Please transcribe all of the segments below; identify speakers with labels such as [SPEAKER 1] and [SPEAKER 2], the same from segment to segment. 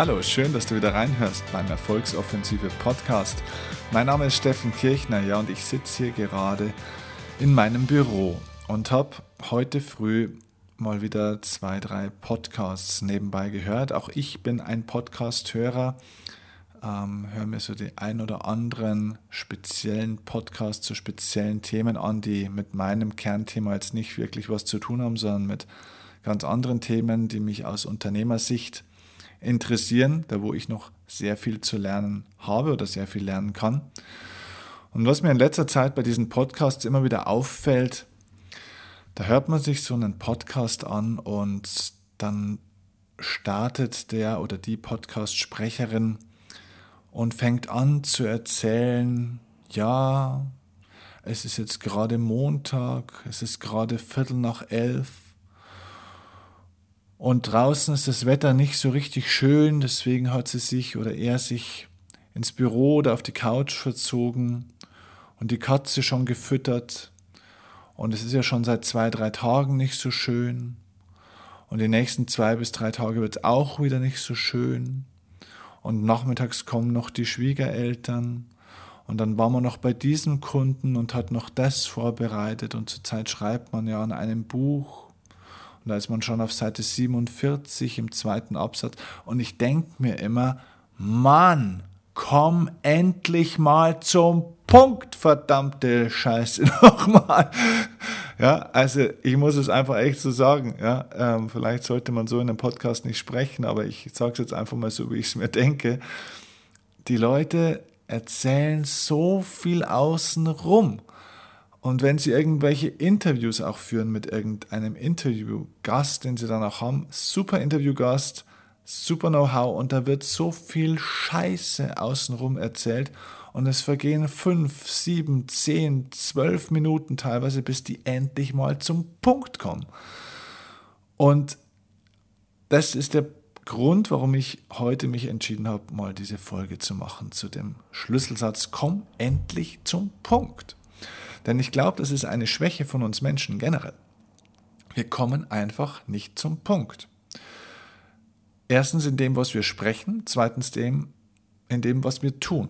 [SPEAKER 1] Hallo, schön, dass du wieder reinhörst beim Erfolgsoffensive Podcast. Mein Name ist Steffen Kirchner, ja, und ich sitze hier gerade in meinem Büro und habe heute früh mal wieder zwei, drei Podcasts nebenbei gehört. Auch ich bin ein Podcast-Hörer, ähm, höre mir so die ein oder anderen speziellen Podcasts zu speziellen Themen an, die mit meinem Kernthema jetzt nicht wirklich was zu tun haben, sondern mit ganz anderen Themen, die mich aus Unternehmersicht interessieren, da wo ich noch sehr viel zu lernen habe oder sehr viel lernen kann. Und was mir in letzter Zeit bei diesen Podcasts immer wieder auffällt, da hört man sich so einen Podcast an und dann startet der oder die Podcast-Sprecherin und fängt an zu erzählen, ja, es ist jetzt gerade Montag, es ist gerade Viertel nach elf und draußen ist das Wetter nicht so richtig schön, deswegen hat sie sich oder er sich ins Büro oder auf die Couch verzogen und die Katze schon gefüttert. Und es ist ja schon seit zwei, drei Tagen nicht so schön. Und die nächsten zwei bis drei Tage wird es auch wieder nicht so schön. Und nachmittags kommen noch die Schwiegereltern. Und dann war man noch bei diesem Kunden und hat noch das vorbereitet. Und zurzeit schreibt man ja an einem Buch und da ist man schon auf Seite 47 im zweiten Absatz. Und ich denke mir immer, Mann, komm endlich mal zum Punkt, verdammte Scheiße nochmal. Ja, also ich muss es einfach echt so sagen. Ja, ähm, vielleicht sollte man so in einem Podcast nicht sprechen, aber ich sage es jetzt einfach mal so, wie ich es mir denke. Die Leute erzählen so viel außenrum. Und wenn Sie irgendwelche Interviews auch führen mit irgendeinem Interviewgast, den Sie dann auch haben, super Interviewgast, super Know-how und da wird so viel Scheiße außenrum erzählt und es vergehen fünf, sieben, zehn, zwölf Minuten teilweise, bis die endlich mal zum Punkt kommen. Und das ist der Grund, warum ich heute mich entschieden habe, mal diese Folge zu machen zu dem Schlüsselsatz, komm endlich zum Punkt. Denn ich glaube, das ist eine Schwäche von uns Menschen generell. Wir kommen einfach nicht zum Punkt. Erstens in dem, was wir sprechen, zweitens dem, in dem, was wir tun.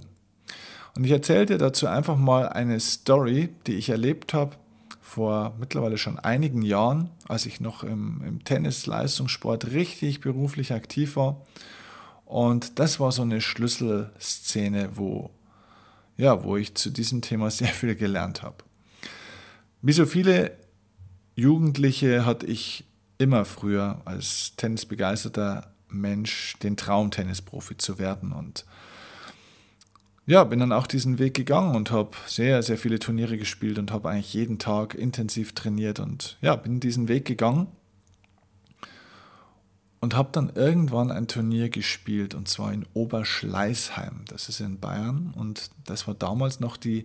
[SPEAKER 1] Und ich erzähle dir dazu einfach mal eine Story, die ich erlebt habe vor mittlerweile schon einigen Jahren, als ich noch im, im Tennis-Leistungssport richtig beruflich aktiv war. Und das war so eine Schlüsselszene, wo ja, wo ich zu diesem Thema sehr viel gelernt habe. Wie so viele Jugendliche hatte ich immer früher als tennisbegeisterter Mensch den Traum, Tennisprofi zu werden. Und ja, bin dann auch diesen Weg gegangen und habe sehr, sehr viele Turniere gespielt und habe eigentlich jeden Tag intensiv trainiert und ja, bin diesen Weg gegangen und habe dann irgendwann ein Turnier gespielt und zwar in Oberschleißheim. Das ist in Bayern und das war damals noch die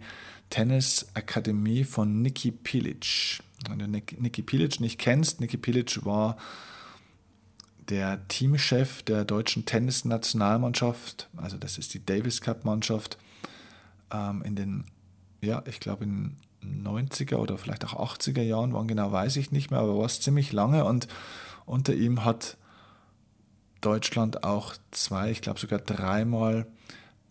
[SPEAKER 1] Tennisakademie von Niki Pilic. Wenn du Niki Pilic nicht kennst, Niki Pilic war der Teamchef der deutschen Tennisnationalmannschaft, also das ist die Davis Cup Mannschaft, ähm, in den, ja, ich glaube in 90er oder vielleicht auch 80er Jahren, wann genau weiß ich nicht mehr, aber war es ziemlich lange und unter ihm hat Deutschland auch zwei, ich glaube sogar dreimal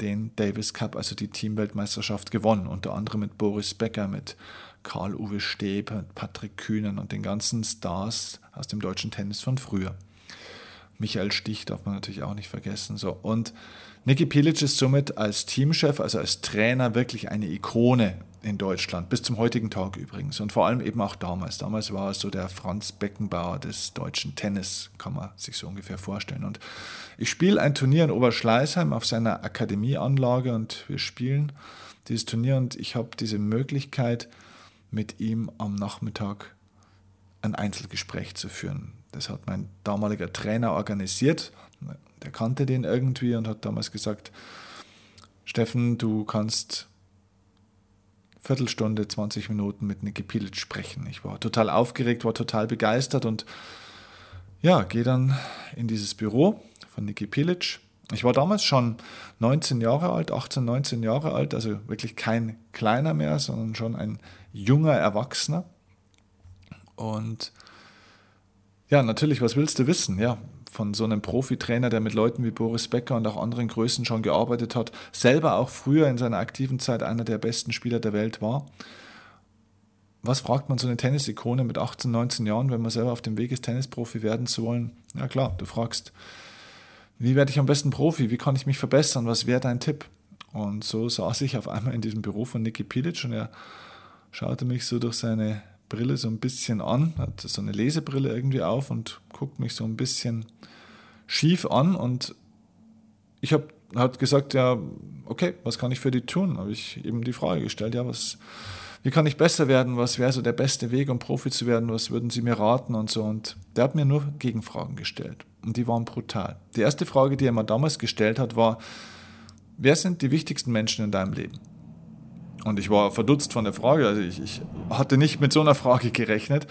[SPEAKER 1] den Davis Cup, also die Teamweltmeisterschaft gewonnen, unter anderem mit Boris Becker, mit Karl-Uwe Steb, Patrick Kühnen und den ganzen Stars aus dem deutschen Tennis von früher. Michael Stich darf man natürlich auch nicht vergessen. So. Und Niki Pilic ist somit als Teamchef, also als Trainer, wirklich eine Ikone in Deutschland, bis zum heutigen Tag übrigens. Und vor allem eben auch damals. Damals war er so der Franz Beckenbauer des deutschen Tennis, kann man sich so ungefähr vorstellen. Und ich spiele ein Turnier in Oberschleißheim auf seiner Akademieanlage und wir spielen dieses Turnier und ich habe diese Möglichkeit, mit ihm am Nachmittag ein Einzelgespräch zu führen. Das hat mein damaliger Trainer organisiert. Der kannte den irgendwie und hat damals gesagt, Steffen, du kannst Viertelstunde, 20 Minuten mit Niki Pilic sprechen. Ich war total aufgeregt, war total begeistert und ja, gehe dann in dieses Büro von Niki Pilic. Ich war damals schon 19 Jahre alt, 18, 19 Jahre alt, also wirklich kein kleiner mehr, sondern schon ein junger Erwachsener. Und Ja, natürlich, was willst du wissen? Ja, von so einem Profitrainer, der mit Leuten wie Boris Becker und auch anderen Größen schon gearbeitet hat, selber auch früher in seiner aktiven Zeit einer der besten Spieler der Welt war. Was fragt man so eine Tennisikone mit 18, 19 Jahren, wenn man selber auf dem Weg ist, Tennisprofi werden zu wollen? Ja klar, du fragst, wie werde ich am besten Profi? Wie kann ich mich verbessern? Was wäre dein Tipp? Und so saß ich auf einmal in diesem Büro von Niki Pilic und er schaute mich so durch seine Brille so ein bisschen an, hat so eine Lesebrille irgendwie auf und guckt mich so ein bisschen schief an und ich habe hat gesagt, ja, okay, was kann ich für die tun? Habe ich eben die Frage gestellt, ja, was, wie kann ich besser werden? Was wäre so der beste Weg, um Profi zu werden? Was würden Sie mir raten und so? Und der hat mir nur Gegenfragen gestellt und die waren brutal. Die erste Frage, die er mir damals gestellt hat, war, wer sind die wichtigsten Menschen in deinem Leben? Und ich war verdutzt von der Frage, also ich, ich hatte nicht mit so einer Frage gerechnet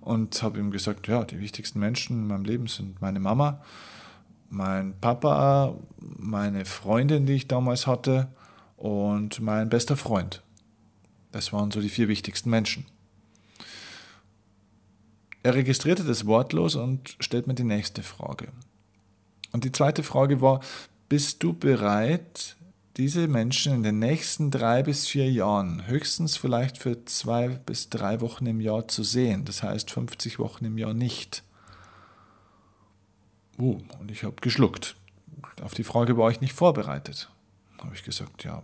[SPEAKER 1] und habe ihm gesagt, ja, die wichtigsten Menschen in meinem Leben sind meine Mama, mein Papa, meine Freundin, die ich damals hatte und mein bester Freund. Das waren so die vier wichtigsten Menschen. Er registrierte das wortlos und stellt mir die nächste Frage. Und die zweite Frage war, bist du bereit, diese Menschen in den nächsten drei bis vier Jahren höchstens vielleicht für zwei bis drei Wochen im Jahr zu sehen? Das heißt 50 Wochen im Jahr nicht. Uh, und ich habe geschluckt. Auf die Frage war ich nicht vorbereitet. Habe ich gesagt, ja,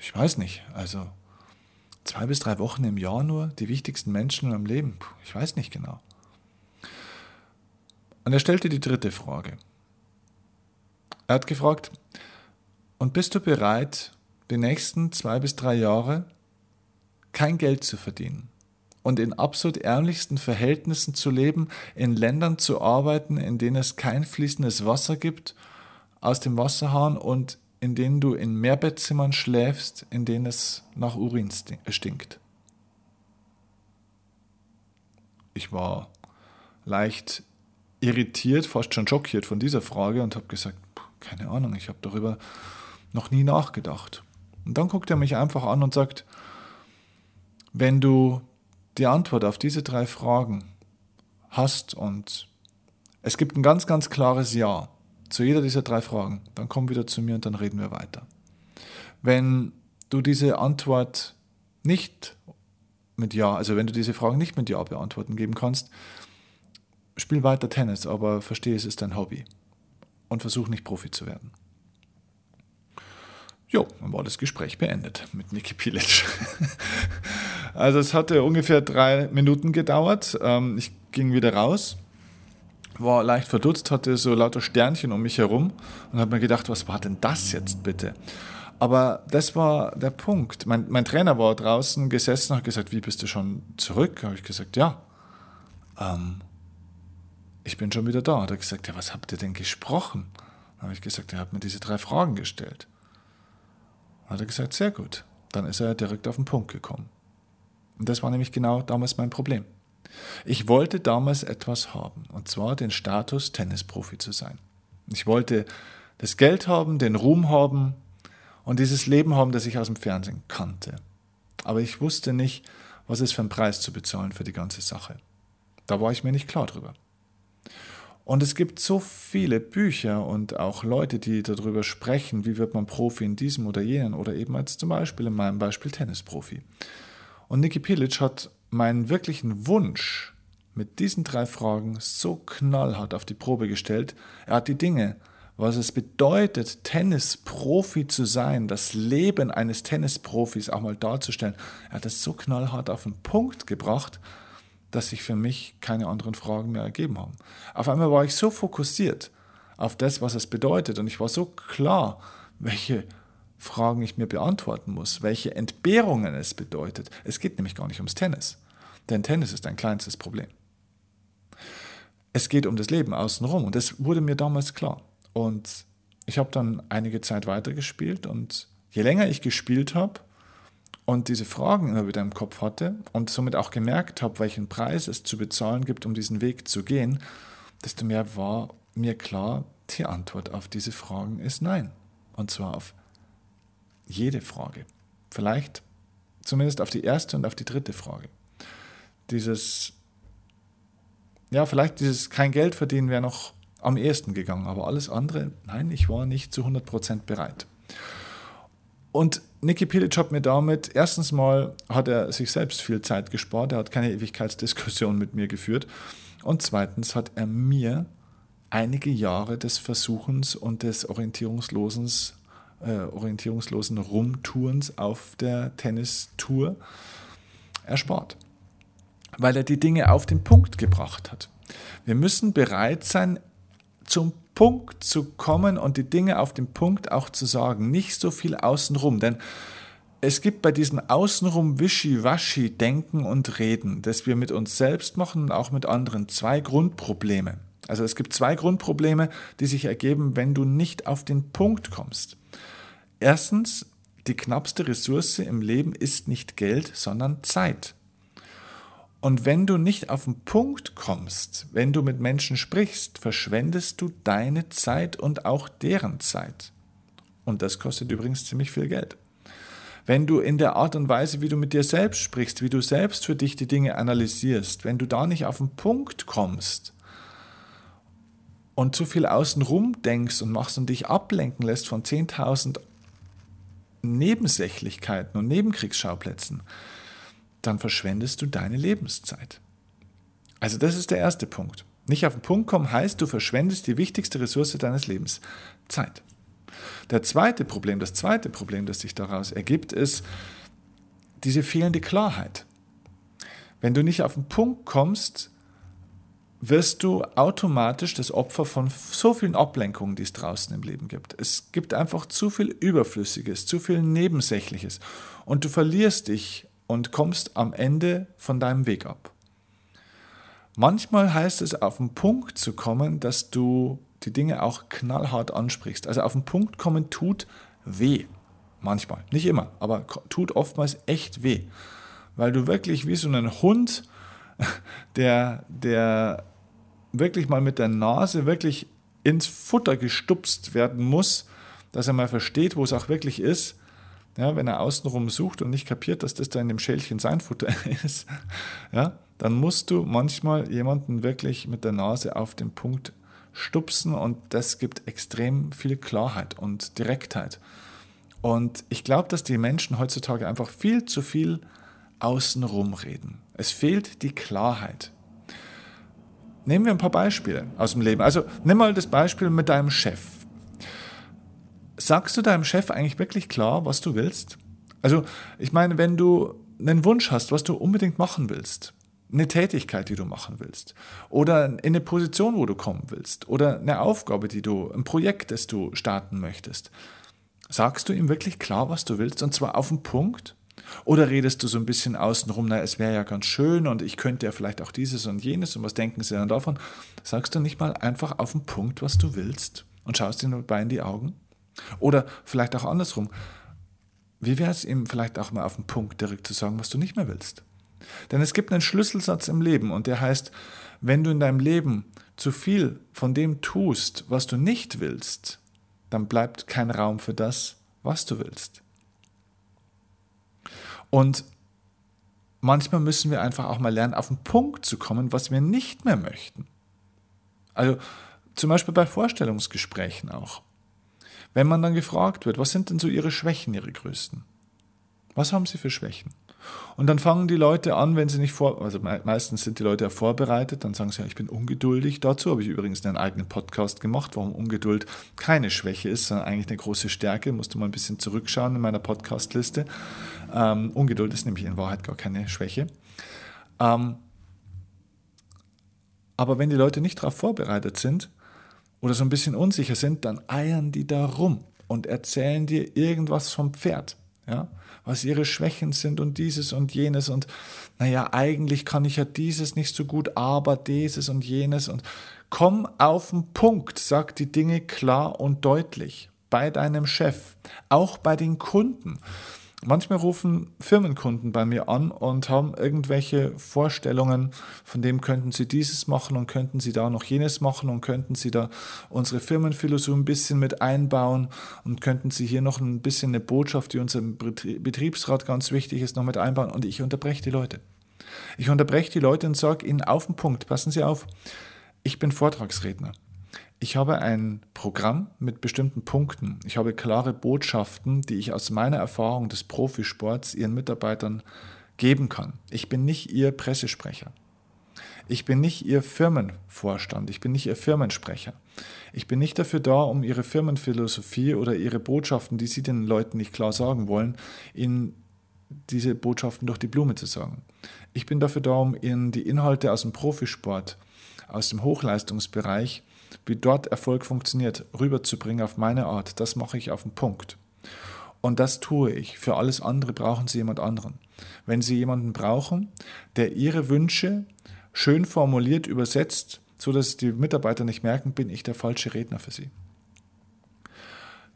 [SPEAKER 1] ich weiß nicht. Also zwei bis drei Wochen im Jahr nur, die wichtigsten Menschen in meinem Leben. Ich weiß nicht genau. Und er stellte die dritte Frage. Er hat gefragt, und bist du bereit, die nächsten zwei bis drei Jahre kein Geld zu verdienen und in absolut ärmlichsten Verhältnissen zu leben, in Ländern zu arbeiten, in denen es kein fließendes Wasser gibt aus dem Wasserhahn und in denen du in Mehrbettzimmern schläfst, in denen es nach Urin stinkt. Ich war leicht irritiert, fast schon schockiert von dieser Frage und habe gesagt, keine Ahnung, ich habe darüber noch nie nachgedacht. Und dann guckt er mich einfach an und sagt, wenn du die Antwort auf diese drei Fragen hast und es gibt ein ganz, ganz klares Ja, zu jeder dieser drei Fragen, dann komm wieder zu mir und dann reden wir weiter. Wenn du diese Antwort nicht mit Ja, also wenn du diese Fragen nicht mit Ja beantworten geben kannst, spiel weiter Tennis, aber verstehe, es ist dein Hobby und versuch nicht Profi zu werden. Jo, dann war das Gespräch beendet mit Niki Pilic. also es hatte ungefähr drei Minuten gedauert. Ähm, ich ging wieder raus war leicht verdutzt, hatte so lauter Sternchen um mich herum und habe mir gedacht, was war denn das jetzt bitte? Aber das war der Punkt. Mein, mein Trainer war draußen gesessen und hat gesagt, wie bist du schon zurück? Habe ich gesagt, ja. Ähm, ich bin schon wieder da. Hat er gesagt, ja, was habt ihr denn gesprochen? Habe ich gesagt, er hat mir diese drei Fragen gestellt. Hat er gesagt, sehr gut. Dann ist er direkt auf den Punkt gekommen. Und das war nämlich genau damals mein Problem. Ich wollte damals etwas haben, und zwar den Status, Tennisprofi zu sein. Ich wollte das Geld haben, den Ruhm haben und dieses Leben haben, das ich aus dem Fernsehen kannte. Aber ich wusste nicht, was es für einen Preis zu bezahlen für die ganze Sache. Da war ich mir nicht klar drüber. Und es gibt so viele Bücher und auch Leute, die darüber sprechen, wie wird man Profi in diesem oder jenen oder eben als zum Beispiel in meinem Beispiel Tennisprofi. Und Niki Pilic hat meinen wirklichen Wunsch mit diesen drei Fragen so knallhart auf die Probe gestellt. Er hat die Dinge, was es bedeutet, Tennisprofi zu sein, das Leben eines Tennisprofis auch mal darzustellen. Er hat es so knallhart auf den Punkt gebracht, dass sich für mich keine anderen Fragen mehr ergeben haben. Auf einmal war ich so fokussiert auf das, was es bedeutet und ich war so klar, welche Fragen ich mir beantworten muss, welche Entbehrungen es bedeutet. Es geht nämlich gar nicht ums Tennis, denn Tennis ist ein kleinstes Problem. Es geht um das Leben außenrum und das wurde mir damals klar. Und ich habe dann einige Zeit weitergespielt und je länger ich gespielt habe und diese Fragen immer wieder im Kopf hatte und somit auch gemerkt habe, welchen Preis es zu bezahlen gibt, um diesen Weg zu gehen, desto mehr war mir klar, die Antwort auf diese Fragen ist nein. Und zwar auf jede Frage. Vielleicht zumindest auf die erste und auf die dritte Frage. Dieses ja, vielleicht dieses kein Geld verdienen wäre noch am ehesten gegangen, aber alles andere, nein, ich war nicht zu 100% bereit. Und Niki Pilic hat mir damit, erstens mal hat er sich selbst viel Zeit gespart, er hat keine Ewigkeitsdiskussion mit mir geführt. Und zweitens hat er mir einige Jahre des Versuchens und des orientierungslosen, äh, orientierungslosen Rumtourens auf der Tennistour erspart, weil er die Dinge auf den Punkt gebracht hat. Wir müssen bereit sein, zum Punkt zu kommen und die Dinge auf den Punkt auch zu sagen, nicht so viel außenrum, denn es gibt bei diesem Außenrum Wischi-Waschi-Denken und Reden, das wir mit uns selbst machen und auch mit anderen, zwei Grundprobleme. Also es gibt zwei Grundprobleme, die sich ergeben, wenn du nicht auf den Punkt kommst. Erstens, die knappste Ressource im Leben ist nicht Geld, sondern Zeit. Und wenn du nicht auf den Punkt kommst, wenn du mit Menschen sprichst, verschwendest du deine Zeit und auch deren Zeit. Und das kostet übrigens ziemlich viel Geld. Wenn du in der Art und Weise, wie du mit dir selbst sprichst, wie du selbst für dich die Dinge analysierst, wenn du da nicht auf den Punkt kommst und zu viel außenrum denkst und machst und dich ablenken lässt von 10.000 Nebensächlichkeiten und Nebenkriegsschauplätzen, dann verschwendest du deine Lebenszeit. Also das ist der erste Punkt. Nicht auf den Punkt kommen heißt, du verschwendest die wichtigste Ressource deines Lebens, Zeit. Der zweite Problem, das zweite Problem, das sich daraus ergibt, ist diese fehlende Klarheit. Wenn du nicht auf den Punkt kommst, wirst du automatisch das Opfer von so vielen Ablenkungen, die es draußen im Leben gibt. Es gibt einfach zu viel Überflüssiges, zu viel Nebensächliches und du verlierst dich und kommst am Ende von deinem Weg ab. Manchmal heißt es, auf den Punkt zu kommen, dass du die Dinge auch knallhart ansprichst. Also auf den Punkt kommen tut weh. Manchmal, nicht immer, aber tut oftmals echt weh. Weil du wirklich wie so ein Hund, der, der wirklich mal mit der Nase wirklich ins Futter gestupst werden muss, dass er mal versteht, wo es auch wirklich ist, ja, wenn er außenrum sucht und nicht kapiert, dass das da in dem Schälchen sein Futter ist, ja, dann musst du manchmal jemanden wirklich mit der Nase auf den Punkt stupsen und das gibt extrem viel Klarheit und Direktheit. Und ich glaube, dass die Menschen heutzutage einfach viel zu viel außenrum reden. Es fehlt die Klarheit. Nehmen wir ein paar Beispiele aus dem Leben. Also nimm mal das Beispiel mit deinem Chef sagst du deinem Chef eigentlich wirklich klar, was du willst? Also, ich meine, wenn du einen Wunsch hast, was du unbedingt machen willst, eine Tätigkeit, die du machen willst, oder in eine Position, wo du kommen willst, oder eine Aufgabe, die du, ein Projekt, das du starten möchtest, sagst du ihm wirklich klar, was du willst, und zwar auf den Punkt? Oder redest du so ein bisschen außenrum, na, es wäre ja ganz schön und ich könnte ja vielleicht auch dieses und jenes und was denken sie dann davon? Sagst du nicht mal einfach auf den Punkt, was du willst und schaust dir dabei in die Augen? Oder vielleicht auch andersrum. Wie wäre es ihm vielleicht auch mal auf den Punkt direkt zu sagen, was du nicht mehr willst? Denn es gibt einen Schlüsselsatz im Leben und der heißt, wenn du in deinem Leben zu viel von dem tust, was du nicht willst, dann bleibt kein Raum für das, was du willst. Und manchmal müssen wir einfach auch mal lernen, auf den Punkt zu kommen, was wir nicht mehr möchten. Also zum Beispiel bei Vorstellungsgesprächen auch. Wenn man dann gefragt wird, was sind denn so Ihre Schwächen, Ihre größten? Was haben Sie für Schwächen? Und dann fangen die Leute an, wenn sie nicht vor, also meistens sind die Leute ja vorbereitet, dann sagen sie, ja, ich bin ungeduldig. Dazu habe ich übrigens einen eigenen Podcast gemacht, warum Ungeduld keine Schwäche ist, sondern eigentlich eine große Stärke. Musste mal ein bisschen zurückschauen in meiner Podcastliste. Ähm, Ungeduld ist nämlich in Wahrheit gar keine Schwäche. Ähm, aber wenn die Leute nicht darauf vorbereitet sind, oder so ein bisschen unsicher sind, dann eiern die da rum und erzählen dir irgendwas vom Pferd, ja, was ihre Schwächen sind und dieses und jenes und naja, eigentlich kann ich ja dieses nicht so gut, aber dieses und jenes und komm auf den Punkt, sag die Dinge klar und deutlich bei deinem Chef, auch bei den Kunden. Manchmal rufen Firmenkunden bei mir an und haben irgendwelche Vorstellungen, von dem könnten sie dieses machen und könnten sie da noch jenes machen und könnten sie da unsere Firmenphilosophie ein bisschen mit einbauen und könnten sie hier noch ein bisschen eine Botschaft, die unserem Betriebsrat ganz wichtig ist, noch mit einbauen und ich unterbreche die Leute. Ich unterbreche die Leute und sage ihnen auf den Punkt, passen Sie auf, ich bin Vortragsredner. Ich habe ein Programm mit bestimmten Punkten. Ich habe klare Botschaften, die ich aus meiner Erfahrung des Profisports Ihren Mitarbeitern geben kann. Ich bin nicht Ihr Pressesprecher. Ich bin nicht Ihr Firmenvorstand. Ich bin nicht Ihr Firmensprecher. Ich bin nicht dafür da, um Ihre Firmenphilosophie oder Ihre Botschaften, die Sie den Leuten nicht klar sagen wollen, Ihnen diese Botschaften durch die Blume zu sagen. Ich bin dafür da, um Ihnen die Inhalte aus dem Profisport, aus dem Hochleistungsbereich wie dort Erfolg funktioniert, rüberzubringen auf meine Art. Das mache ich auf den Punkt. Und das tue ich. Für alles andere brauchen Sie jemand anderen. Wenn Sie jemanden brauchen, der Ihre Wünsche schön formuliert, übersetzt, so dass die Mitarbeiter nicht merken, bin ich der falsche Redner für Sie.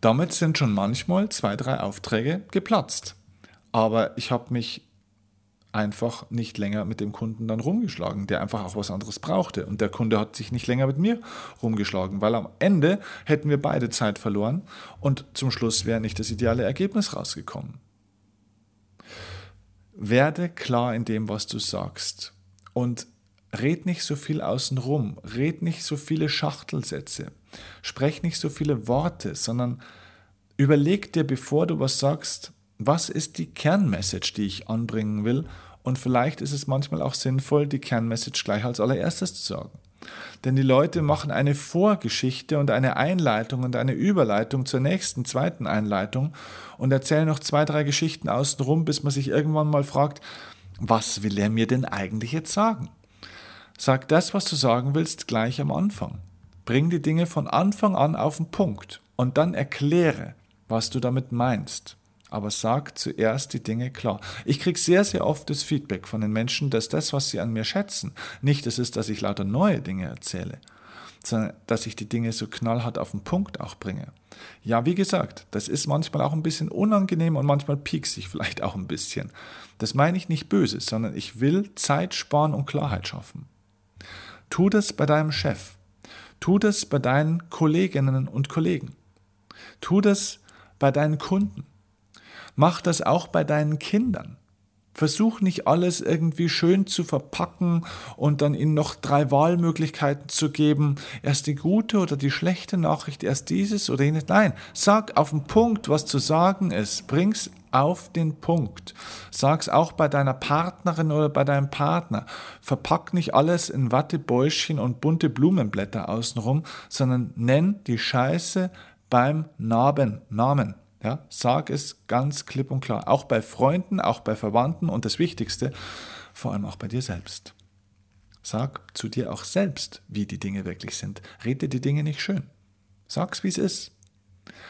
[SPEAKER 1] Damit sind schon manchmal zwei, drei Aufträge geplatzt. Aber ich habe mich einfach nicht länger mit dem Kunden dann rumgeschlagen, der einfach auch was anderes brauchte. Und der Kunde hat sich nicht länger mit mir rumgeschlagen, weil am Ende hätten wir beide Zeit verloren und zum Schluss wäre nicht das ideale Ergebnis rausgekommen. Werde klar in dem, was du sagst und red nicht so viel außenrum, red nicht so viele Schachtelsätze, sprech nicht so viele Worte, sondern überleg dir, bevor du was sagst, was ist die Kernmessage, die ich anbringen will? Und vielleicht ist es manchmal auch sinnvoll, die Kernmessage gleich als allererstes zu sagen. Denn die Leute machen eine Vorgeschichte und eine Einleitung und eine Überleitung zur nächsten, zweiten Einleitung und erzählen noch zwei, drei Geschichten außenrum, bis man sich irgendwann mal fragt, was will er mir denn eigentlich jetzt sagen? Sag das, was du sagen willst, gleich am Anfang. Bring die Dinge von Anfang an auf den Punkt und dann erkläre, was du damit meinst aber sag zuerst die Dinge klar. Ich kriege sehr, sehr oft das Feedback von den Menschen, dass das, was sie an mir schätzen, nicht das ist, dass ich lauter neue Dinge erzähle, sondern dass ich die Dinge so knallhart auf den Punkt auch bringe. Ja, wie gesagt, das ist manchmal auch ein bisschen unangenehm und manchmal piekst sich vielleicht auch ein bisschen. Das meine ich nicht böse, sondern ich will Zeit sparen und Klarheit schaffen. Tu das bei deinem Chef. Tu das bei deinen Kolleginnen und Kollegen. Tu das bei deinen Kunden. Mach das auch bei deinen Kindern. Versuch nicht alles irgendwie schön zu verpacken und dann ihnen noch drei Wahlmöglichkeiten zu geben. Erst die gute oder die schlechte Nachricht, erst dieses oder jenes. Nein, sag auf den Punkt, was zu sagen ist. Bring's auf den Punkt. Sag's auch bei deiner Partnerin oder bei deinem Partner. Verpack nicht alles in Wattebäuschen und bunte Blumenblätter außenrum, sondern nenn die Scheiße beim Namen. Namen. Ja, sag es ganz klipp und klar. Auch bei Freunden, auch bei Verwandten und das Wichtigste, vor allem auch bei dir selbst. Sag zu dir auch selbst, wie die Dinge wirklich sind. Rede die Dinge nicht schön. Sag's, wie es ist.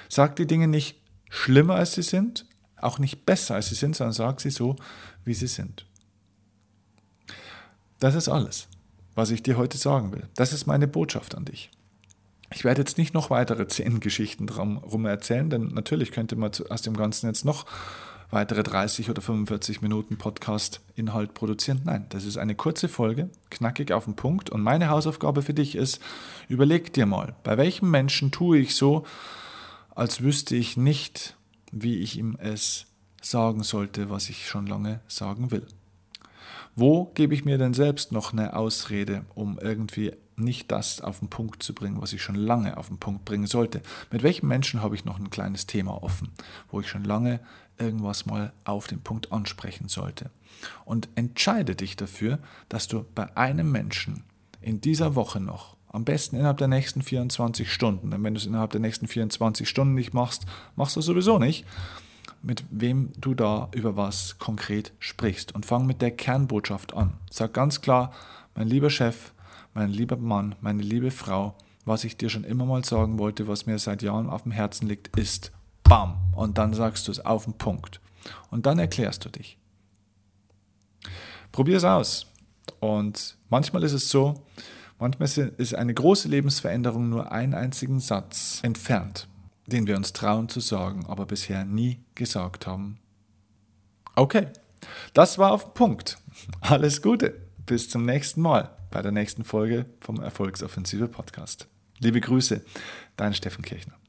[SPEAKER 1] Sag die Dinge nicht schlimmer, als sie sind, auch nicht besser, als sie sind, sondern sag sie so, wie sie sind. Das ist alles, was ich dir heute sagen will. Das ist meine Botschaft an dich. Ich werde jetzt nicht noch weitere zehn Geschichten drum erzählen, denn natürlich könnte man aus dem Ganzen jetzt noch weitere 30 oder 45 Minuten Podcast-Inhalt produzieren. Nein, das ist eine kurze Folge, knackig auf den Punkt. Und meine Hausaufgabe für dich ist, überleg dir mal, bei welchem Menschen tue ich so, als wüsste ich nicht, wie ich ihm es sagen sollte, was ich schon lange sagen will. Wo gebe ich mir denn selbst noch eine Ausrede, um irgendwie nicht das auf den Punkt zu bringen, was ich schon lange auf den Punkt bringen sollte. Mit welchen Menschen habe ich noch ein kleines Thema offen, wo ich schon lange irgendwas mal auf den Punkt ansprechen sollte. Und entscheide dich dafür, dass du bei einem Menschen in dieser Woche noch, am besten innerhalb der nächsten 24 Stunden, denn wenn du es innerhalb der nächsten 24 Stunden nicht machst, machst du es sowieso nicht, mit wem du da über was konkret sprichst. Und fang mit der Kernbotschaft an. Sag ganz klar, mein lieber Chef, mein lieber Mann, meine liebe Frau, was ich dir schon immer mal sagen wollte, was mir seit Jahren auf dem Herzen liegt, ist BAM. Und dann sagst du es auf den Punkt. Und dann erklärst du dich. Probier es aus. Und manchmal ist es so, manchmal ist eine große Lebensveränderung nur einen einzigen Satz entfernt, den wir uns trauen zu sagen, aber bisher nie gesagt haben. Okay, das war auf den Punkt. Alles Gute. Bis zum nächsten Mal bei der nächsten Folge vom Erfolgsoffensive Podcast. Liebe Grüße, dein Steffen Kirchner.